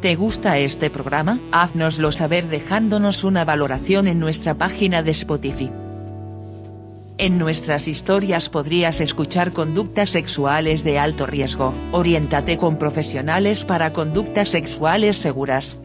¿Te gusta este programa? Haznoslo saber dejándonos una valoración en nuestra página de Spotify. En nuestras historias podrías escuchar conductas sexuales de alto riesgo, oriéntate con profesionales para conductas sexuales seguras.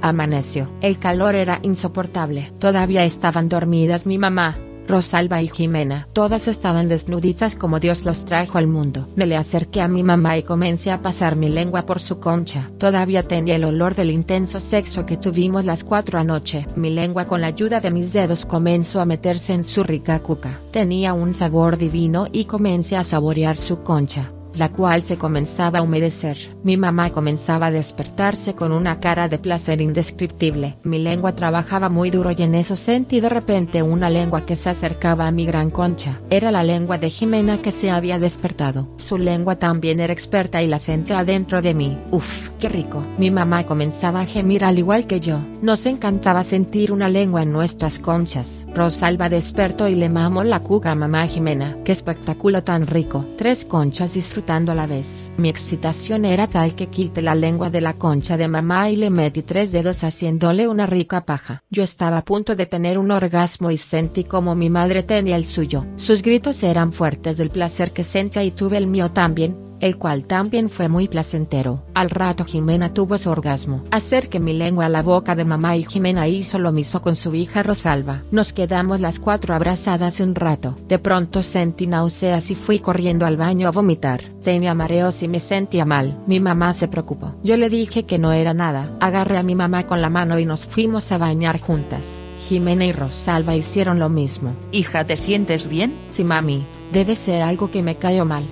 Amaneció. El calor era insoportable. Todavía estaban dormidas mi mamá, Rosalba y Jimena. Todas estaban desnuditas como Dios los trajo al mundo. Me le acerqué a mi mamá y comencé a pasar mi lengua por su concha. Todavía tenía el olor del intenso sexo que tuvimos las cuatro anoche. Mi lengua con la ayuda de mis dedos comenzó a meterse en su rica cuca. Tenía un sabor divino y comencé a saborear su concha la cual se comenzaba a humedecer. Mi mamá comenzaba a despertarse con una cara de placer indescriptible. Mi lengua trabajaba muy duro y en eso sentí de repente una lengua que se acercaba a mi gran concha. Era la lengua de Jimena que se había despertado. Su lengua también era experta y la sentía dentro de mí. Uf, qué rico. Mi mamá comenzaba a gemir al igual que yo. Nos encantaba sentir una lengua en nuestras conchas. Rosalba despertó y le mamó la cuca a mamá Jimena. Qué espectáculo tan rico. Tres conchas a la vez. Mi excitación era tal que quité la lengua de la concha de mamá y le metí tres dedos haciéndole una rica paja. Yo estaba a punto de tener un orgasmo y sentí como mi madre tenía el suyo. Sus gritos eran fuertes del placer que sentía y tuve el mío también, el cual también fue muy placentero. Al rato Jimena tuvo su orgasmo. Acerqué mi lengua a la boca de mamá y Jimena hizo lo mismo con su hija Rosalba. Nos quedamos las cuatro abrazadas un rato. De pronto sentí náuseas y fui corriendo al baño a vomitar. Tenía mareos y me sentía mal. Mi mamá se preocupó. Yo le dije que no era nada. Agarré a mi mamá con la mano y nos fuimos a bañar juntas. Jimena y Rosalba hicieron lo mismo. Hija, ¿te sientes bien? Sí, mami. Debe ser algo que me cayó mal.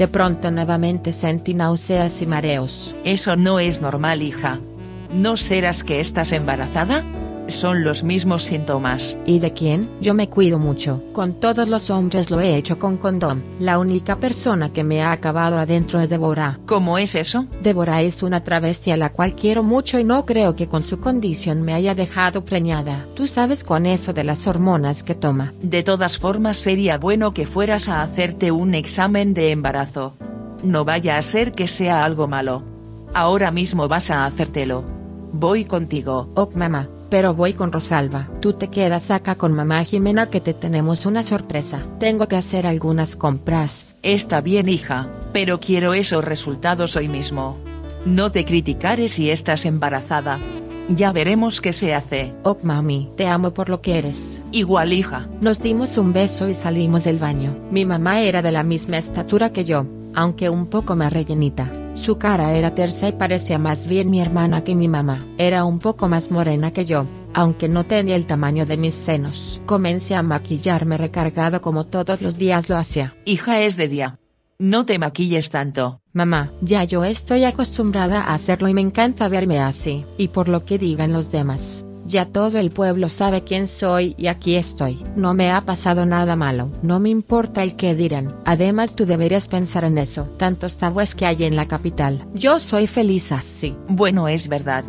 De pronto nuevamente sentí náuseas y mareos. Eso no es normal hija. ¿No serás que estás embarazada? Son los mismos síntomas. ¿Y de quién? Yo me cuido mucho. Con todos los hombres lo he hecho con condón. La única persona que me ha acabado adentro es Deborah. ¿Cómo es eso? Deborah es una travestia a la cual quiero mucho y no creo que con su condición me haya dejado preñada. Tú sabes con eso de las hormonas que toma. De todas formas sería bueno que fueras a hacerte un examen de embarazo. No vaya a ser que sea algo malo. Ahora mismo vas a hacértelo. Voy contigo. Ok mamá pero voy con Rosalba. Tú te quedas acá con mamá Jimena que te tenemos una sorpresa. Tengo que hacer algunas compras. Está bien hija, pero quiero esos resultados hoy mismo. No te criticaré si estás embarazada. Ya veremos qué se hace. Ok mami, te amo por lo que eres. Igual hija. Nos dimos un beso y salimos del baño. Mi mamá era de la misma estatura que yo, aunque un poco más rellenita. Su cara era tersa y parecía más bien mi hermana que mi mamá. Era un poco más morena que yo, aunque no tenía el tamaño de mis senos. Comencé a maquillarme recargado como todos los días lo hacía. Hija es de día. No te maquilles tanto. Mamá, ya yo estoy acostumbrada a hacerlo y me encanta verme así, y por lo que digan los demás. Ya todo el pueblo sabe quién soy y aquí estoy. No me ha pasado nada malo. No me importa el que dirán. Además tú deberías pensar en eso. Tantos tabúes que hay en la capital. Yo soy feliz así. Bueno es verdad.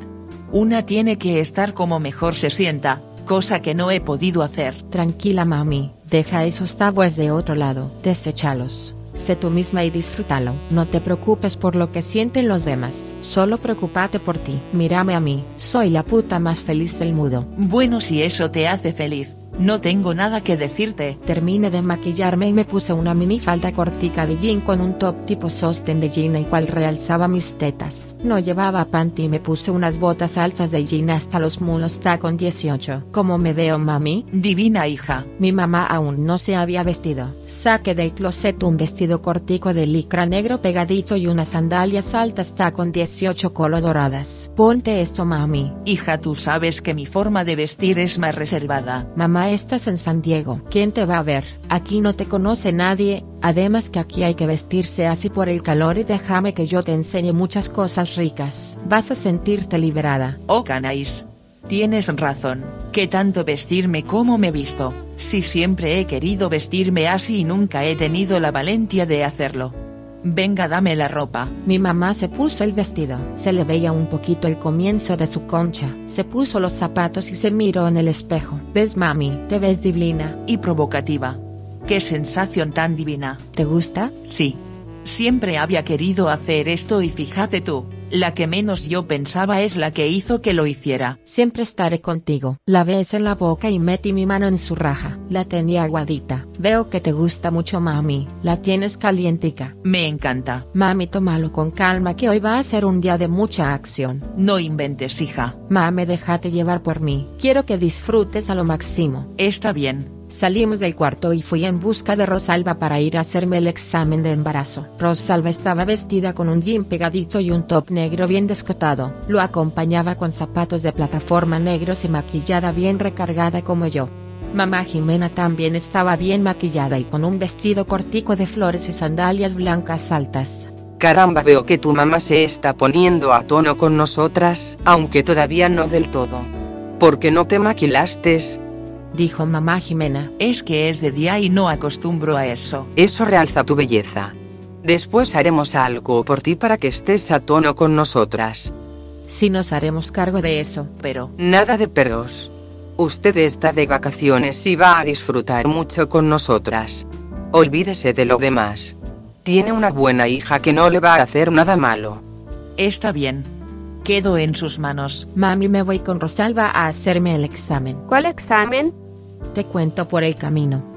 Una tiene que estar como mejor se sienta, cosa que no he podido hacer. Tranquila mami, deja esos tabúes de otro lado, deséchalos. Sé tú misma y disfrútalo. No te preocupes por lo que sienten los demás. Solo preocúpate por ti. Mírame a mí. Soy la puta más feliz del mundo. Bueno si eso te hace feliz. No tengo nada que decirte. Terminé de maquillarme y me puse una minifalda cortica de jean con un top tipo sostén de jean el cual realzaba mis tetas. No llevaba panty y me puse unas botas altas de jean hasta los mulos tacón 18. ¿Cómo me veo mami? Divina hija. Mi mamá aún no se había vestido. Saqué del closet un vestido cortico de licra negro pegadito y unas sandalias altas tacón 18 color doradas. Ponte esto mami. Hija tú sabes que mi forma de vestir es más reservada. Mamá estás en San Diego. ¿Quién te va a ver? Aquí no te conoce nadie, Además que aquí hay que vestirse así por el calor y déjame que yo te enseñe muchas cosas ricas. Vas a sentirte liberada. Oh canais. Tienes razón, que tanto vestirme como me visto, si siempre he querido vestirme así y nunca he tenido la valentía de hacerlo. Venga dame la ropa. Mi mamá se puso el vestido. Se le veía un poquito el comienzo de su concha. Se puso los zapatos y se miró en el espejo. ¿Ves mami? Te ves divina. Y provocativa. Qué sensación tan divina. ¿Te gusta? Sí. Siempre había querido hacer esto y fíjate tú, la que menos yo pensaba es la que hizo que lo hiciera. Siempre estaré contigo. La ves en la boca y metí mi mano en su raja. La tenía aguadita. Veo que te gusta mucho mami. La tienes calientica. Me encanta. Mami, tómalo con calma que hoy va a ser un día de mucha acción. No inventes, hija. Mami, déjate llevar por mí. Quiero que disfrutes a lo máximo. Está bien. Salimos del cuarto y fui en busca de Rosalba para ir a hacerme el examen de embarazo. Rosalba estaba vestida con un jean pegadito y un top negro bien descotado. Lo acompañaba con zapatos de plataforma negros y maquillada bien recargada como yo. Mamá Jimena también estaba bien maquillada y con un vestido cortico de flores y sandalias blancas altas. Caramba, veo que tu mamá se está poniendo a tono con nosotras, aunque todavía no del todo. ¿Por qué no te maquillaste? Dijo mamá Jimena. Es que es de día y no acostumbro a eso. Eso realza tu belleza. Después haremos algo por ti para que estés a tono con nosotras. Sí nos haremos cargo de eso. Pero... Nada de perros. Usted está de vacaciones y va a disfrutar mucho con nosotras. Olvídese de lo demás. Tiene una buena hija que no le va a hacer nada malo. Está bien. Quedo en sus manos. Mami, me voy con Rosalba a hacerme el examen. ¿Cuál examen? Te cuento por el camino.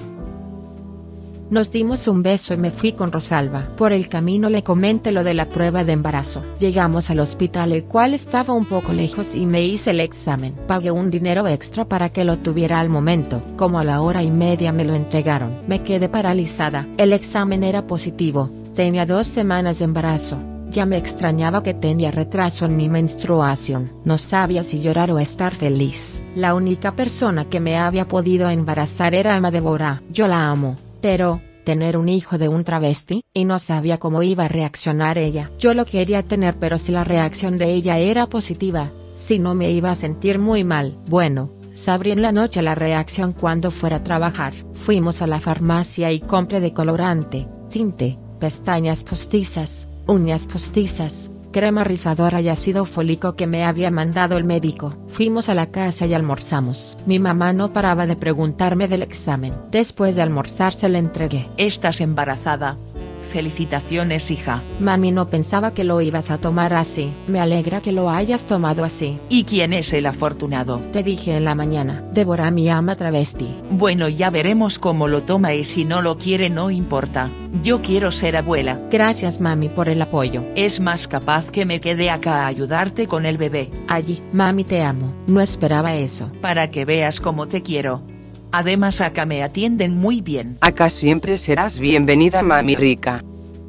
Nos dimos un beso y me fui con Rosalba. Por el camino le comenté lo de la prueba de embarazo. Llegamos al hospital el cual estaba un poco lejos y me hice el examen. Pagué un dinero extra para que lo tuviera al momento. Como a la hora y media me lo entregaron. Me quedé paralizada. El examen era positivo. Tenía dos semanas de embarazo. Ya me extrañaba que tenía retraso en mi menstruación. No sabía si llorar o estar feliz. La única persona que me había podido embarazar era Emma Deborah. Yo la amo. Pero, tener un hijo de un travesti, y no sabía cómo iba a reaccionar ella. Yo lo quería tener pero si la reacción de ella era positiva, si no me iba a sentir muy mal. Bueno, sabré en la noche la reacción cuando fuera a trabajar. Fuimos a la farmacia y compré decolorante, tinte, pestañas postizas, uñas postizas, crema rizadora y ácido fólico que me había mandado el médico. Fuimos a la casa y almorzamos. Mi mamá no paraba de preguntarme del examen. Después de almorzar se le entregué. Estás embarazada. Felicitaciones hija. Mami no pensaba que lo ibas a tomar así. Me alegra que lo hayas tomado así. ¿Y quién es el afortunado? Te dije en la mañana. Débora mi ama travesti. Bueno ya veremos cómo lo toma y si no lo quiere no importa. Yo quiero ser abuela. Gracias mami por el apoyo. Es más capaz que me quede acá a ayudarte con el bebé. Allí, mami te amo. No esperaba eso. Para que veas cómo te quiero. Además acá me atienden muy bien. Acá siempre serás bienvenida, mami rica.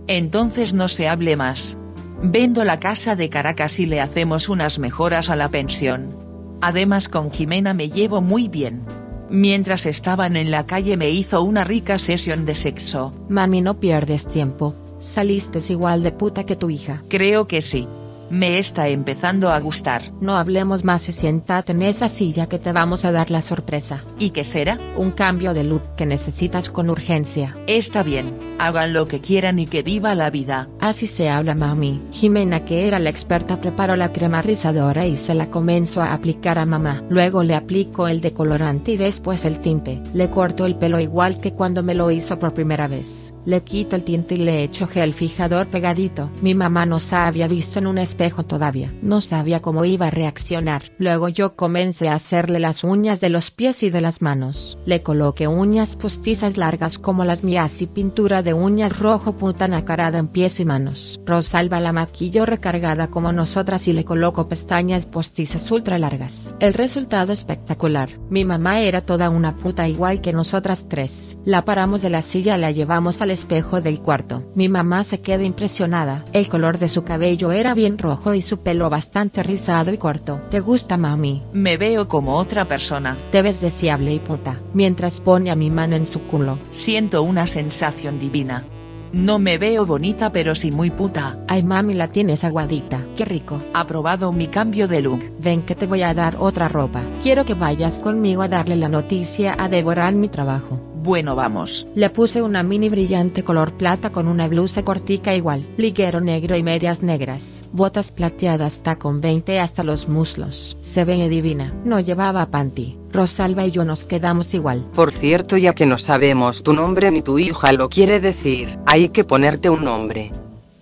Entonces no se hable más. Vendo la casa de Caracas y le hacemos unas mejoras a la pensión. Además con Jimena me llevo muy bien. Mientras estaban en la calle me hizo una rica sesión de sexo. Mami no pierdes tiempo. Saliste igual de puta que tu hija. Creo que sí. Me está empezando a gustar. No hablemos más y siéntate en esa silla que te vamos a dar la sorpresa. ¿Y qué será? Un cambio de look que necesitas con urgencia. Está bien, hagan lo que quieran y que viva la vida. Así se habla mami. Jimena que era la experta preparó la crema rizadora y se la comenzó a aplicar a mamá. Luego le aplicó el decolorante y después el tinte. Le cortó el pelo igual que cuando me lo hizo por primera vez. Le quito el tinte y le echo gel fijador pegadito. Mi mamá no se había visto en un espejo todavía. No sabía cómo iba a reaccionar. Luego yo comencé a hacerle las uñas de los pies y de las manos. Le coloqué uñas postizas largas como las mías y pintura de uñas rojo puta nacarada en pies y manos. Rosalba la maquillo recargada como nosotras y le coloco pestañas postizas ultra largas. El resultado espectacular. Mi mamá era toda una puta igual que nosotras tres. La paramos de la silla y la llevamos al espejo del cuarto. Mi mamá se quedó impresionada. El color de su cabello era bien rojo y su pelo bastante rizado y corto. ¿Te gusta mami? Me veo como otra persona. Te ves deseable y puta. Mientras pone a mi mano en su culo. Siento una sensación divina. No me veo bonita pero sí muy puta. Ay mami la tienes aguadita, qué rico. Aprobado mi cambio de look. Ven que te voy a dar otra ropa. Quiero que vayas conmigo a darle la noticia a devorar mi trabajo. Bueno vamos. Le puse una mini brillante color plata con una blusa cortica igual, liguero negro y medias negras, botas plateadas tacón 20 hasta los muslos. Se ve divina. No llevaba panty. Rosalba y yo nos quedamos igual. Por cierto, ya que no sabemos tu nombre ni tu hija lo quiere decir, hay que ponerte un nombre.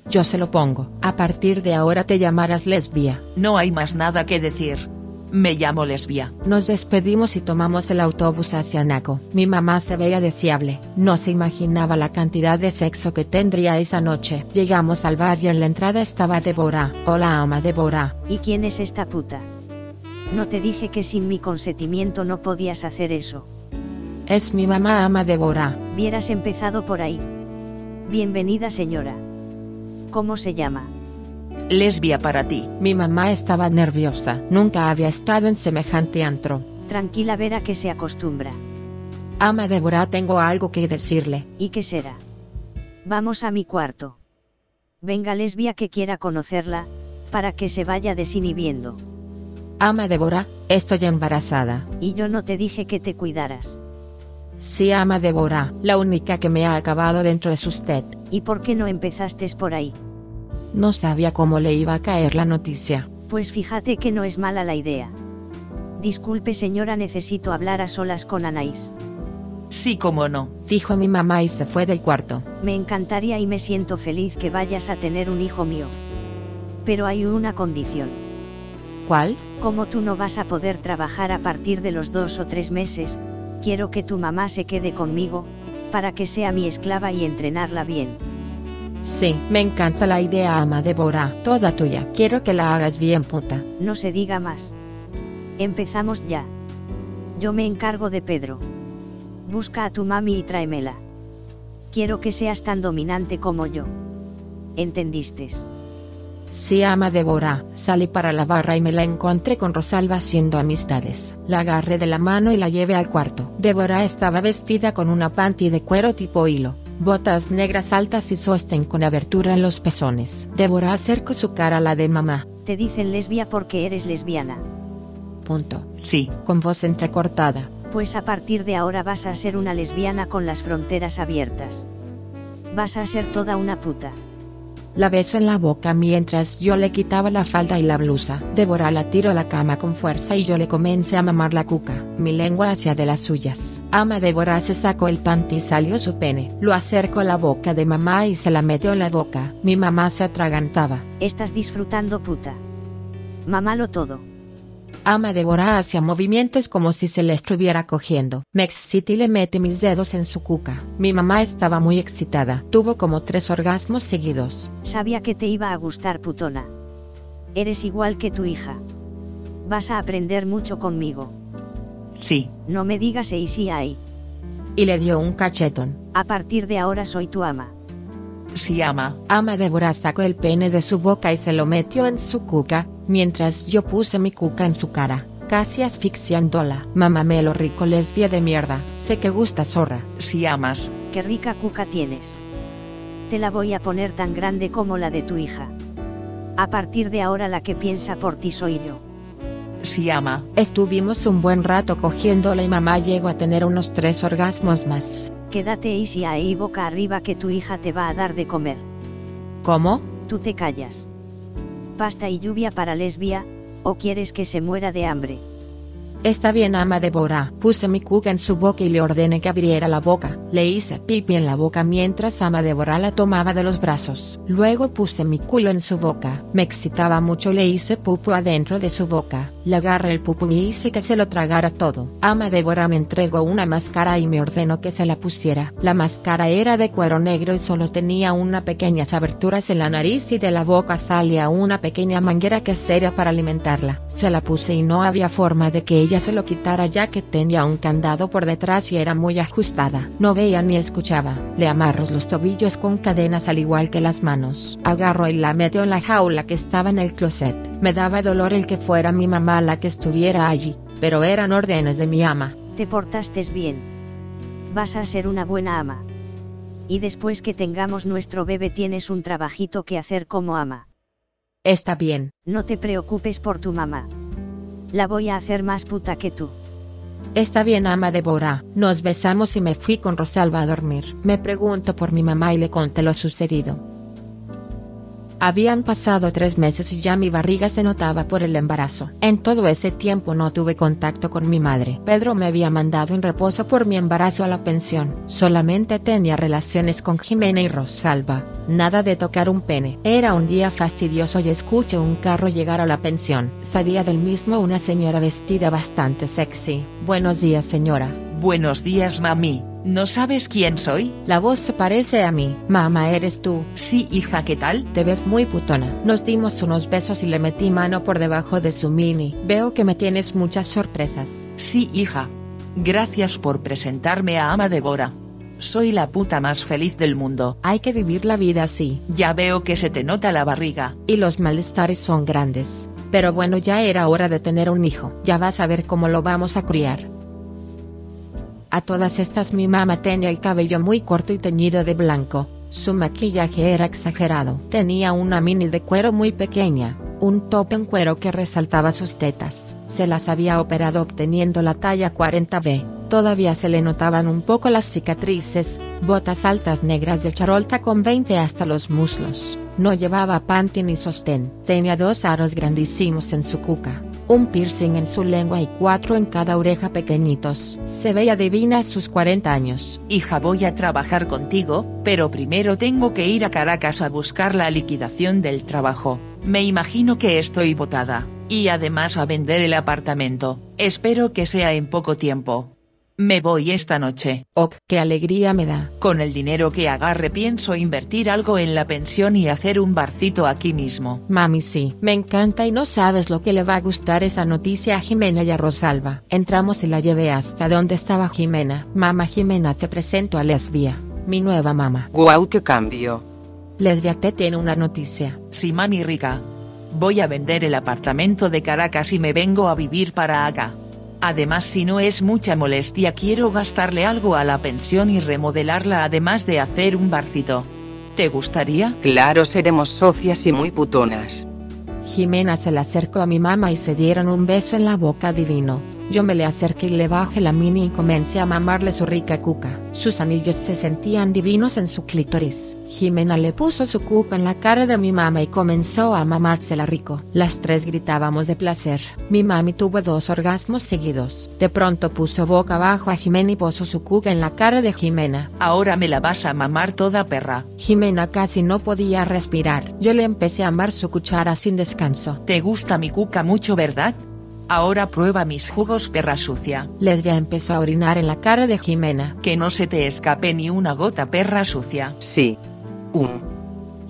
Yo se lo pongo. A partir de ahora te llamarás lesbia. No hay más nada que decir. Me llamo lesbia. Nos despedimos y tomamos el autobús hacia Naco. Mi mamá se veía deseable. No se imaginaba la cantidad de sexo que tendría esa noche. Llegamos al bar y en la entrada estaba Débora. Hola ama Débora. ¿Y quién es esta puta? No te dije que sin mi consentimiento no podías hacer eso. Es mi mamá ama Débora. Vieras empezado por ahí. Bienvenida señora. ¿Cómo se llama? Lesbia para ti. Mi mamá estaba nerviosa. Nunca había estado en semejante antro. Tranquila Vera que se acostumbra. Ama Débora tengo algo que decirle. ¿Y qué será? Vamos a mi cuarto. Venga lesbia que quiera conocerla, para que se vaya desinhibiendo. Ama Débora, estoy embarazada. Y yo no te dije que te cuidaras. Sí, ama Débora, la única que me ha acabado dentro es usted. ¿Y por qué no empezaste por ahí? No sabía cómo le iba a caer la noticia. Pues fíjate que no es mala la idea. Disculpe señora, necesito hablar a solas con Anais. Sí, como no. Dijo mi mamá y se fue del cuarto. Me encantaría y me siento feliz que vayas a tener un hijo mío. Pero hay una condición. ¿Cuál? Como tú no vas a poder trabajar a partir de los dos o tres meses, quiero que tu mamá se quede conmigo, para que sea mi esclava y entrenarla bien. Sí, me encanta la idea, ama Débora, toda tuya. Quiero que la hagas bien, puta. No se diga más. Empezamos ya. Yo me encargo de Pedro. Busca a tu mami y tráemela. Quiero que seas tan dominante como yo. ¿Entendiste? Sí, ama Débora, salí para la barra y me la encontré con Rosalba haciendo amistades. La agarré de la mano y la llevé al cuarto. Débora estaba vestida con una panty de cuero tipo hilo, botas negras altas y sostén con abertura en los pezones. Débora acercó su cara a la de mamá. Te dicen lesbia porque eres lesbiana. Punto. Sí. Con voz entrecortada. Pues a partir de ahora vas a ser una lesbiana con las fronteras abiertas. Vas a ser toda una puta. La beso en la boca mientras yo le quitaba la falda y la blusa. Débora la tiró a la cama con fuerza y yo le comencé a mamar la cuca, mi lengua hacia de las suyas. Ama Débora se sacó el panty y salió su pene. Lo acercó a la boca de mamá y se la metió en la boca. Mi mamá se atragantaba. Estás disfrutando puta. Mamalo todo. Ama Débora hacía movimientos como si se le estuviera cogiendo. Me excité y le metí mis dedos en su cuca. Mi mamá estaba muy excitada. Tuvo como tres orgasmos seguidos. Sabía que te iba a gustar putona. Eres igual que tu hija. Vas a aprender mucho conmigo. Sí. No me digas y sí hay. Y le dio un cachetón. A partir de ahora soy tu ama. Sí, ama. Ama Débora sacó el pene de su boca y se lo metió en su cuca, mientras yo puse mi cuca en su cara, casi asfixiándola. Mamá me lo rico lesbia de mierda. Sé que gusta zorra. Sí, amas. Qué rica cuca tienes. Te la voy a poner tan grande como la de tu hija. A partir de ahora la que piensa por ti soy yo. Sí, ama. Estuvimos un buen rato cogiéndola y mamá llegó a tener unos tres orgasmos más. Quédate easy ahí boca arriba que tu hija te va a dar de comer. ¿Cómo? Tú te callas. Pasta y lluvia para lesbia, o quieres que se muera de hambre. Está bien, ama Débora. Puse mi cuca en su boca y le ordené que abriera la boca. Le hice pipi en la boca mientras ama Débora la tomaba de los brazos. Luego puse mi culo en su boca. Me excitaba mucho le hice pupu adentro de su boca. Le agarré el pupu y hice que se lo tragara todo. Ama Débora me entregó una máscara y me ordenó que se la pusiera. La máscara era de cuero negro y solo tenía unas pequeñas aberturas en la nariz y de la boca salía una pequeña manguera que sería para alimentarla. Se la puse y no había forma de que ella se lo quitara ya que tenía un candado por detrás y era muy ajustada. No veía ni escuchaba. Le amarro los tobillos con cadenas al igual que las manos. Agarro y la metió en la jaula que estaba en el closet. Me daba dolor el que fuera mi mamá la que estuviera allí, pero eran órdenes de mi ama. Te portaste bien. Vas a ser una buena ama. Y después que tengamos nuestro bebé tienes un trabajito que hacer como ama. Está bien. No te preocupes por tu mamá. La voy a hacer más puta que tú. Está bien, ama Débora. Nos besamos y me fui con Rosalba a dormir. Me pregunto por mi mamá y le conté lo sucedido. Habían pasado tres meses y ya mi barriga se notaba por el embarazo. En todo ese tiempo no tuve contacto con mi madre. Pedro me había mandado en reposo por mi embarazo a la pensión. Solamente tenía relaciones con Jimena y Rosalba. Nada de tocar un pene. Era un día fastidioso y escuché un carro llegar a la pensión. Salía del mismo una señora vestida bastante sexy. Buenos días señora. Buenos días mami. ¿No sabes quién soy? La voz se parece a mí. Mamá, ¿eres tú? Sí, hija, ¿qué tal? Te ves muy putona. Nos dimos unos besos y le metí mano por debajo de su mini. Veo que me tienes muchas sorpresas. Sí, hija. Gracias por presentarme a Ama Débora. Soy la puta más feliz del mundo. Hay que vivir la vida así. Ya veo que se te nota la barriga. Y los malestares son grandes. Pero bueno, ya era hora de tener un hijo. Ya vas a ver cómo lo vamos a criar. A todas estas mi mamá tenía el cabello muy corto y teñido de blanco, su maquillaje era exagerado. Tenía una mini de cuero muy pequeña, un top en cuero que resaltaba sus tetas. Se las había operado obteniendo la talla 40B. Todavía se le notaban un poco las cicatrices, botas altas negras de charolta con 20 hasta los muslos. No llevaba panty ni sostén. Tenía dos aros grandísimos en su cuca un piercing en su lengua y cuatro en cada oreja pequeñitos. Se veía divina a sus 40 años. Hija voy a trabajar contigo, pero primero tengo que ir a Caracas a buscar la liquidación del trabajo. Me imagino que estoy botada, y además a vender el apartamento. Espero que sea en poco tiempo. Me voy esta noche. Oh, qué alegría me da. Con el dinero que agarre pienso invertir algo en la pensión y hacer un barcito aquí mismo. Mami sí, me encanta y no sabes lo que le va a gustar esa noticia a Jimena y a Rosalba. Entramos y la llevé hasta donde estaba Jimena. Mamá Jimena te presento a Lesbia, mi nueva mamá. Guau, qué cambio. Lesbia te tiene una noticia. Sí mami rica. Voy a vender el apartamento de Caracas y me vengo a vivir para acá. Además si no es mucha molestia quiero gastarle algo a la pensión y remodelarla además de hacer un barcito. ¿Te gustaría? Claro, seremos socias y muy putonas. Jimena se le acercó a mi mamá y se dieron un beso en la boca divino. Yo me le acerqué y le bajé la mini y comencé a mamarle su rica cuca. Sus anillos se sentían divinos en su clítoris. Jimena le puso su cuca en la cara de mi mamá y comenzó a mamársela rico. Las tres gritábamos de placer. Mi mami tuvo dos orgasmos seguidos. De pronto puso boca abajo a Jimena y puso su cuca en la cara de Jimena. Ahora me la vas a mamar toda perra. Jimena casi no podía respirar. Yo le empecé a amar su cuchara sin descanso. ¿Te gusta mi cuca mucho verdad? Ahora prueba mis jugos perra sucia. Lesbia empezó a orinar en la cara de Jimena. Que no se te escape ni una gota perra sucia. Sí. Un.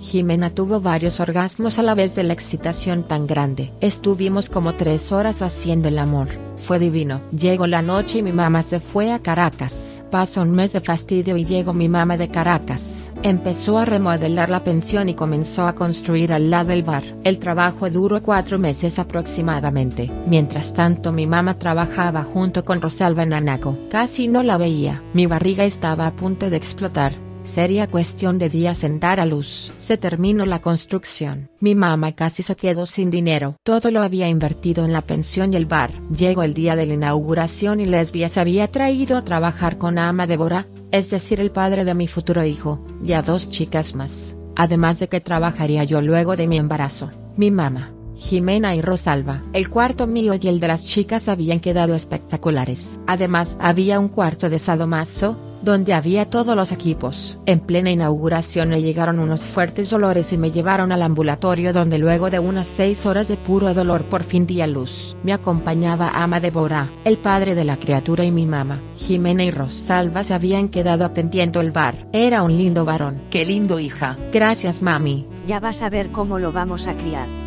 Jimena tuvo varios orgasmos a la vez de la excitación tan grande. Estuvimos como tres horas haciendo el amor. Fue divino. Llegó la noche y mi mamá se fue a Caracas. Pasó un mes de fastidio y llegó mi mamá de Caracas. Empezó a remodelar la pensión y comenzó a construir al lado el bar. El trabajo duró cuatro meses aproximadamente. Mientras tanto mi mamá trabajaba junto con Rosalba en Anaco. Casi no la veía. Mi barriga estaba a punto de explotar. Sería cuestión de días en dar a luz. Se terminó la construcción. Mi mamá casi se quedó sin dinero. Todo lo había invertido en la pensión y el bar. Llegó el día de la inauguración y Lesbia se había traído a trabajar con Ama Débora, es decir el padre de mi futuro hijo, y a dos chicas más. Además de que trabajaría yo luego de mi embarazo. Mi mamá. Jimena y Rosalba. El cuarto mío y el de las chicas habían quedado espectaculares. Además había un cuarto de sadomaso, donde había todos los equipos. En plena inauguración me llegaron unos fuertes dolores y me llevaron al ambulatorio donde luego de unas seis horas de puro dolor por fin di a luz. Me acompañaba Ama Débora, el padre de la criatura y mi mamá. Jimena y Rosalba se habían quedado atendiendo el bar. Era un lindo varón. Qué lindo hija. Gracias mami. Ya vas a ver cómo lo vamos a criar.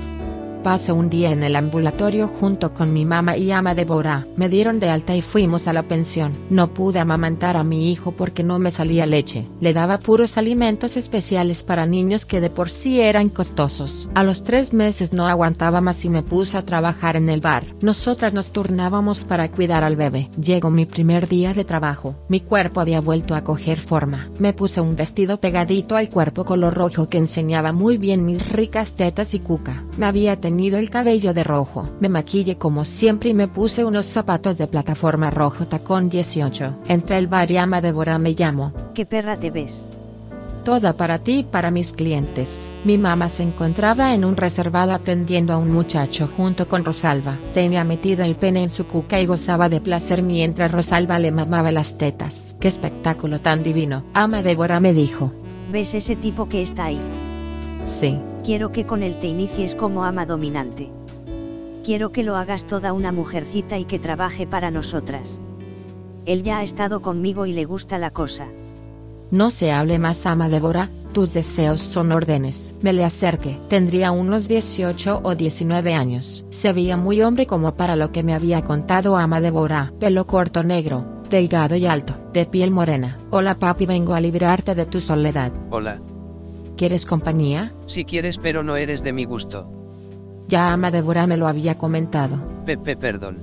Pasé un día en el ambulatorio junto con mi mamá y ama Débora. Me dieron de alta y fuimos a la pensión. No pude amamantar a mi hijo porque no me salía leche. Le daba puros alimentos especiales para niños que de por sí eran costosos. A los tres meses no aguantaba más y me puse a trabajar en el bar. Nosotras nos turnábamos para cuidar al bebé. Llegó mi primer día de trabajo. Mi cuerpo había vuelto a coger forma. Me puse un vestido pegadito al cuerpo color rojo que enseñaba muy bien mis ricas tetas y cuca. Me había tenido el cabello de rojo. Me maquillé como siempre y me puse unos zapatos de plataforma rojo tacón 18. Entre el bar y ama Débora me llamo. ¿Qué perra te ves? Toda para ti y para mis clientes. Mi mamá se encontraba en un reservado atendiendo a un muchacho junto con Rosalba. Tenía metido el pene en su cuca y gozaba de placer mientras Rosalba le mamaba las tetas. ¡Qué espectáculo tan divino! Ama Débora me dijo. ¿Ves ese tipo que está ahí? Sí. Quiero que con él te inicies como ama dominante. Quiero que lo hagas toda una mujercita y que trabaje para nosotras. Él ya ha estado conmigo y le gusta la cosa. No se hable más, ama Débora, tus deseos son órdenes. Me le acerqué. Tendría unos 18 o 19 años. Se veía muy hombre como para lo que me había contado ama Débora. Pelo corto negro, delgado y alto, de piel morena. Hola papi, vengo a librarte de tu soledad. Hola. ¿Quieres compañía? Si quieres, pero no eres de mi gusto. Ya ama Débora me lo había comentado. Pepe, perdón.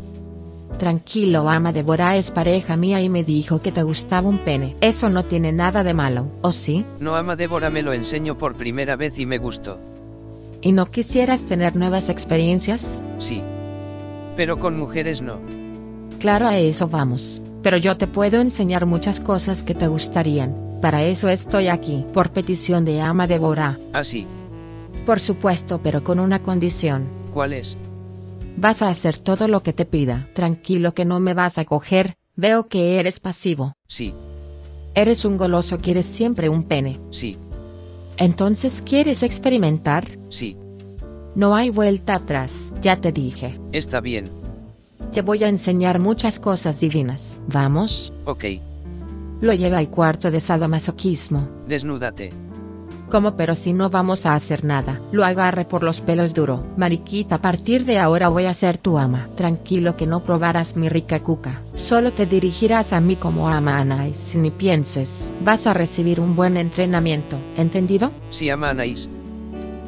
Tranquilo, ama Débora es pareja mía y me dijo que te gustaba un pene. Eso no tiene nada de malo, ¿o sí? No ama Débora me lo enseño por primera vez y me gustó. ¿Y no quisieras tener nuevas experiencias? Sí. Pero con mujeres no. Claro, a eso vamos. Pero yo te puedo enseñar muchas cosas que te gustarían. Para eso estoy aquí, por petición de ama Débora. Así. Por supuesto, pero con una condición. ¿Cuál es? Vas a hacer todo lo que te pida. Tranquilo que no me vas a coger, veo que eres pasivo. Sí, Eres un goloso, quieres siempre un pene. sí, Entonces quieres experimentar. sí. No hay vuelta atrás, ya te dije. Está bien. Te voy a enseñar muchas cosas divinas. ¿Vamos? Ok. Lo lleva al cuarto de sadomasoquismo. Desnúdate. ¿Cómo pero si no vamos a hacer nada? Lo agarre por los pelos duro. Mariquita, a partir de ahora voy a ser tu ama. Tranquilo que no probarás mi rica cuca. Solo te dirigirás a mí como ama Anais. Si ni pienses, vas a recibir un buen entrenamiento. ¿Entendido? Si ama Anaís.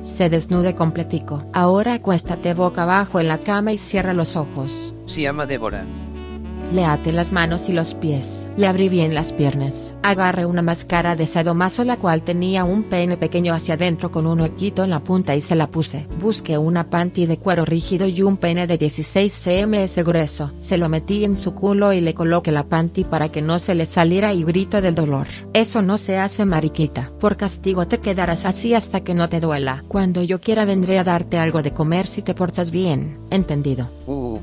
Se desnude completico. Ahora acuéstate boca abajo en la cama y cierra los ojos. Si ama Débora. Le ate las manos y los pies. Le abrí bien las piernas. Agarré una máscara de sadomaso la cual tenía un pene pequeño hacia adentro con un huequito en la punta y se la puse. Busqué una panty de cuero rígido y un pene de 16 cms grueso. Se lo metí en su culo y le coloqué la panty para que no se le saliera y grito del dolor. Eso no se hace mariquita. Por castigo te quedarás así hasta que no te duela. Cuando yo quiera vendré a darte algo de comer si te portas bien. ¿Entendido? Uh,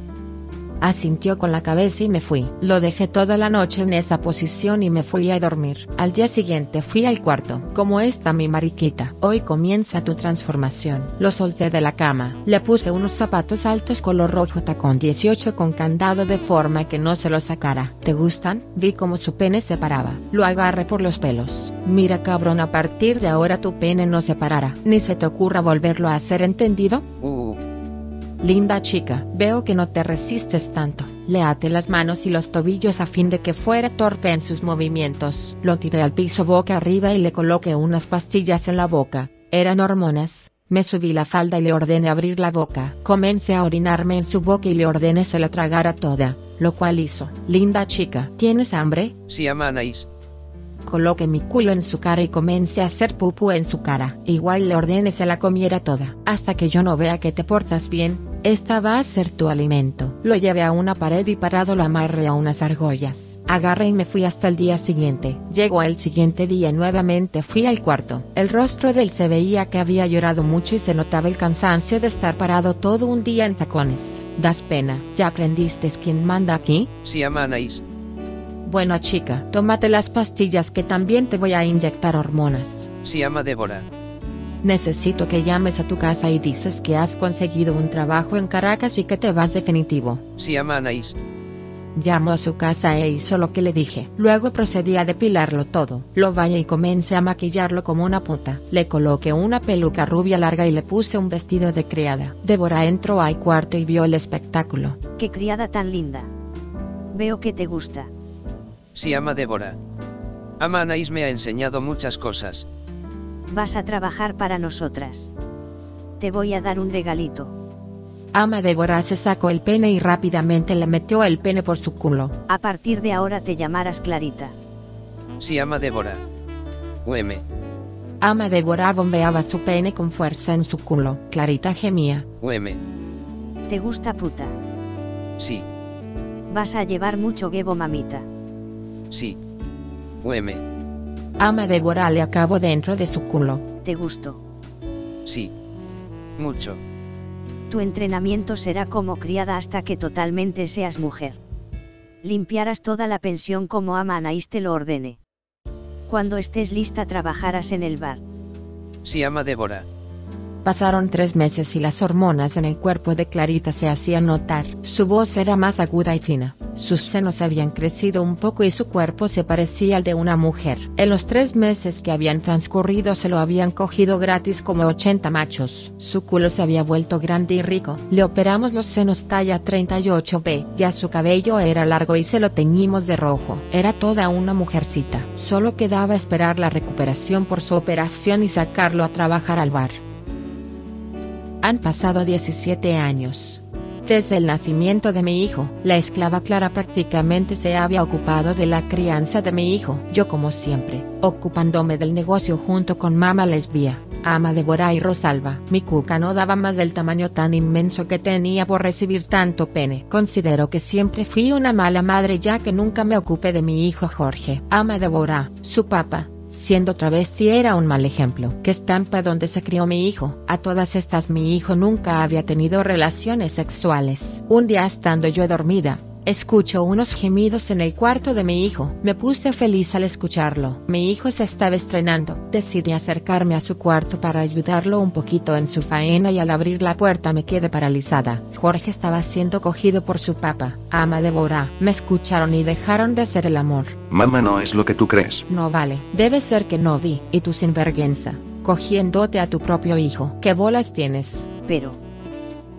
Asintió con la cabeza y me fui. Lo dejé toda la noche en esa posición y me fui a dormir. Al día siguiente fui al cuarto. ¿Cómo está mi mariquita? Hoy comienza tu transformación. Lo solté de la cama. Le puse unos zapatos altos color rojo tacón 18 con candado de forma que no se lo sacara. ¿Te gustan? Vi cómo su pene se paraba. Lo agarré por los pelos. Mira cabrón, a partir de ahora tu pene no se parará. Ni se te ocurra volverlo a hacer, ¿entendido? uh. Linda chica, veo que no te resistes tanto. Le até las manos y los tobillos a fin de que fuera torpe en sus movimientos. Lo tiré al piso boca arriba y le coloqué unas pastillas en la boca. Eran hormonas. Me subí la falda y le ordené abrir la boca. Comencé a orinarme en su boca y le ordené se la tragara toda, lo cual hizo. Linda chica, ¿tienes hambre? Si ama Anaís. Coloqué mi culo en su cara y comencé a hacer pupu en su cara. Igual le ordené se la comiera toda. Hasta que yo no vea que te portas bien, esta va a ser tu alimento. Lo llevé a una pared y parado lo amarré a unas argollas. Agarré y me fui hasta el día siguiente. Llegó el siguiente día y nuevamente fui al cuarto. El rostro de él se veía que había llorado mucho y se notaba el cansancio de estar parado todo un día en tacones. Das pena. ¿Ya aprendiste quién manda aquí? Si ama Anaís. Bueno chica, tómate las pastillas que también te voy a inyectar hormonas. Si ama Débora. Necesito que llames a tu casa y dices que has conseguido un trabajo en Caracas y que te vas definitivo. Si ama Anaís. Llamó a su casa e hizo lo que le dije. Luego procedí a depilarlo todo. Lo bañé y comencé a maquillarlo como una puta. Le coloqué una peluca rubia larga y le puse un vestido de criada. Débora entró al cuarto y vio el espectáculo. Qué criada tan linda. Veo que te gusta. Sí, ama Débora. Ama Anaís me ha enseñado muchas cosas. Vas a trabajar para nosotras. Te voy a dar un regalito. Ama Débora se sacó el pene y rápidamente le metió el pene por su culo. A partir de ahora te llamarás Clarita. Sí, ama Débora. UM. Ama Débora bombeaba su pene con fuerza en su culo. Clarita gemía. UM. ¿Te gusta puta? Sí, Vas a llevar mucho gebo mamita. sí. UM. Ama Débora le acabó dentro de su culo. ¿Te gustó? Sí. Mucho. Tu entrenamiento será como criada hasta que totalmente seas mujer. Limpiarás toda la pensión como ama Anaís te lo ordene. Cuando estés lista trabajarás en el bar. Sí, ama Débora. Pasaron tres meses y las hormonas en el cuerpo de Clarita se hacían notar. Su voz era más aguda y fina. Sus senos habían crecido un poco y su cuerpo se parecía al de una mujer. En los tres meses que habían transcurrido se lo habían cogido gratis como 80 machos. Su culo se había vuelto grande y rico. Le operamos los senos talla 38B. Ya su cabello era largo y se lo teñimos de rojo. Era toda una mujercita. Solo quedaba esperar la recuperación por su operación y sacarlo a trabajar al bar. Han pasado 17 años. Desde el nacimiento de mi hijo, la esclava Clara prácticamente se había ocupado de la crianza de mi hijo, yo como siempre, ocupándome del negocio junto con mamá lesbia, ama Débora y Rosalba. Mi cuca no daba más del tamaño tan inmenso que tenía por recibir tanto pene. Considero que siempre fui una mala madre ya que nunca me ocupé de mi hijo Jorge. Ama Débora, su papá, Siendo travesti era un mal ejemplo. ¿Qué estampa donde se crió mi hijo? A todas estas mi hijo nunca había tenido relaciones sexuales. Un día estando yo dormida, escucho unos gemidos en el cuarto de mi hijo. Me puse feliz al escucharlo. Mi hijo se estaba estrenando. Decidí acercarme a su cuarto para ayudarlo un poquito en su faena y al abrir la puerta me quedé paralizada. Jorge estaba siendo cogido por su papá, ama Débora. Me escucharon y dejaron de hacer el amor. Mamá no es lo que tú crees. No vale, debe ser que no vi, y tú sinvergüenza, cogiéndote a tu propio hijo. ¿Qué bolas tienes? Pero,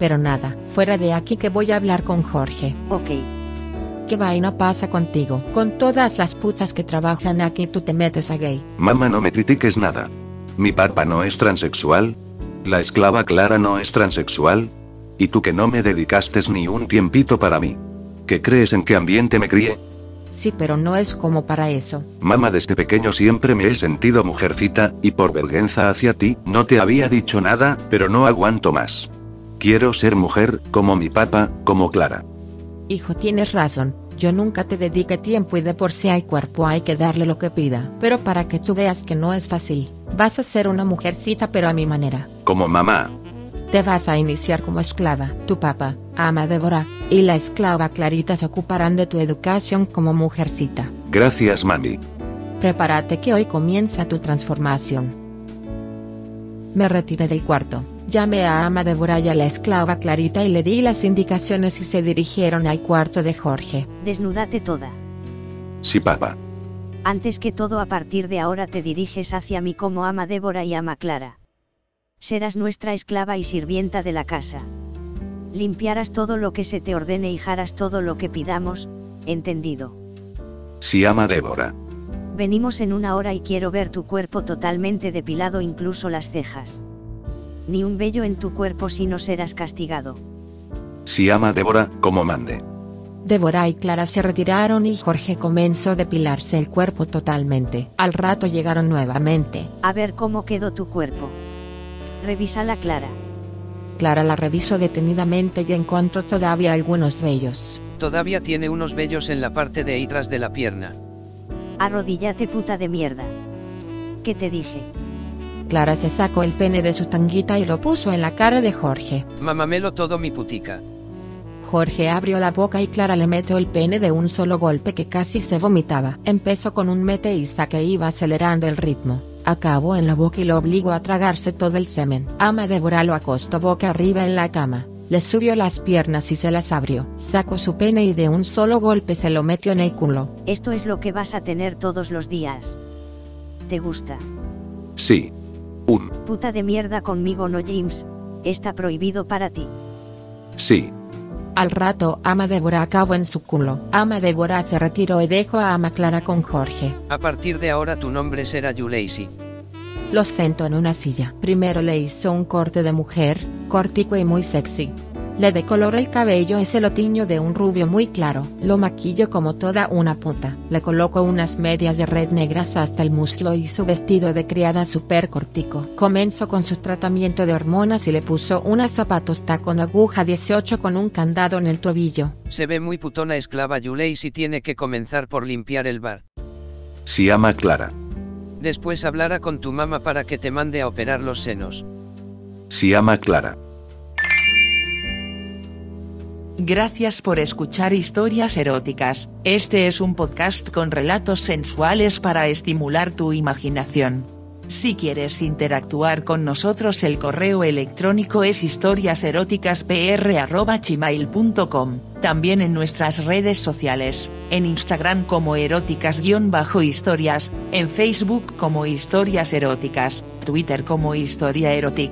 Pero nada, fuera de aquí que voy a hablar con Jorge. ok. ¿Qué vaina pasa contigo? Con todas las putas que trabajan aquí tú te metes a gay. Mamá no me critiques nada. Mi papá no es transexual. La esclava Clara no es transexual. Y tú que no me dedicaste ni un tiempito para mí. ¿Qué crees en qué ambiente me crié? Sí, pero no es como para eso. Mamá desde pequeño siempre me he sentido mujercita, y por vergüenza hacia ti, no te había dicho nada, pero no aguanto más. Quiero ser mujer, como mi papá, como Clara. Hijo, tienes razón. Yo nunca te dediqué tiempo y de por sí al cuerpo hay que darle lo que pida. Pero para que tú veas que no es fácil, vas a ser una mujercita pero a mi manera. Como mamá. Te vas a iniciar como esclava, tu papá, ama Débora, y la esclava Clarita se ocuparán de tu educación como mujercita. Gracias mami. Prepárate que hoy comienza tu transformación. Me retiré del cuarto, llamé a ama Débora y a la esclava Clarita y le di las indicaciones y se dirigieron al cuarto de Jorge. Desnúdate toda. Sí papá. Antes que todo a partir de ahora te diriges hacia mí como ama Débora y ama Clara. Serás nuestra esclava y sirvienta de la casa. Limpiarás todo lo que se te ordene y harás todo lo que pidamos, entendido. Sí ama Débora. Venimos en una hora y quiero ver tu cuerpo totalmente depilado incluso las cejas. Ni un vello en tu cuerpo si no serás castigado. Sí ama Débora, como mande. Débora y Clara se retiraron y Jorge comenzó a depilarse el cuerpo totalmente. Al rato llegaron nuevamente. A ver cómo quedó tu cuerpo. Revísala Clara. Clara la revisó detenidamente y encontró todavía algunos vellos. Todavía tiene unos vellos en la parte de atrás de la pierna. Arrodíllate puta de mierda. ¿Qué te dije? Clara se sacó el pene de su tanguita y lo puso en la cara de Jorge. Mamamelo todo mi putica. Jorge abrió la boca y Clara le metió el pene de un solo golpe que casi se vomitaba. Empezó con un mete y saque e iba acelerando el ritmo. Acabó en la boca y lo obligó a tragarse todo el semen. Ama Débora lo acostó boca arriba en la cama. Le subió las piernas y se las abrió. Sacó su pene y de un solo golpe se lo metió en el culo. Esto es lo que vas a tener todos los días. ¿Te gusta? Sí. Un. Puta de mierda conmigo no James. Está prohibido para ti. Sí. Al rato, Ama Débora acabó en su culo. Ama Débora se retiró y dejó a Ama Clara con Jorge. A partir de ahora tu nombre será Yuleisi. Lo sentó en una silla. Primero le hizo un corte de mujer, cortico y muy sexy. Le decoloró el cabello y se lo tiñó de un rubio muy claro. Lo maquilló como toda una puta. Le colocó unas medias de red negras hasta el muslo y su vestido de criada super cortico. Comenzó con su tratamiento de hormonas y le puso unos zapatos tacón aguja 18 con un candado en el tobillo. Se ve muy putona esclava Yuleisi tiene que comenzar por limpiar el bar. Si ama Clara. Después hablará con tu mamá para que te mande a operar los senos. Si ama Clara. Gracias por escuchar historias eróticas. Este es un podcast con relatos sensuales para estimular tu imaginación. Si quieres interactuar con nosotros el correo electrónico es historiaseroticaspr@gmail.com. También en nuestras redes sociales, en Instagram como eróticas-historias, en Facebook como historias eróticas, Twitter como historia erotic,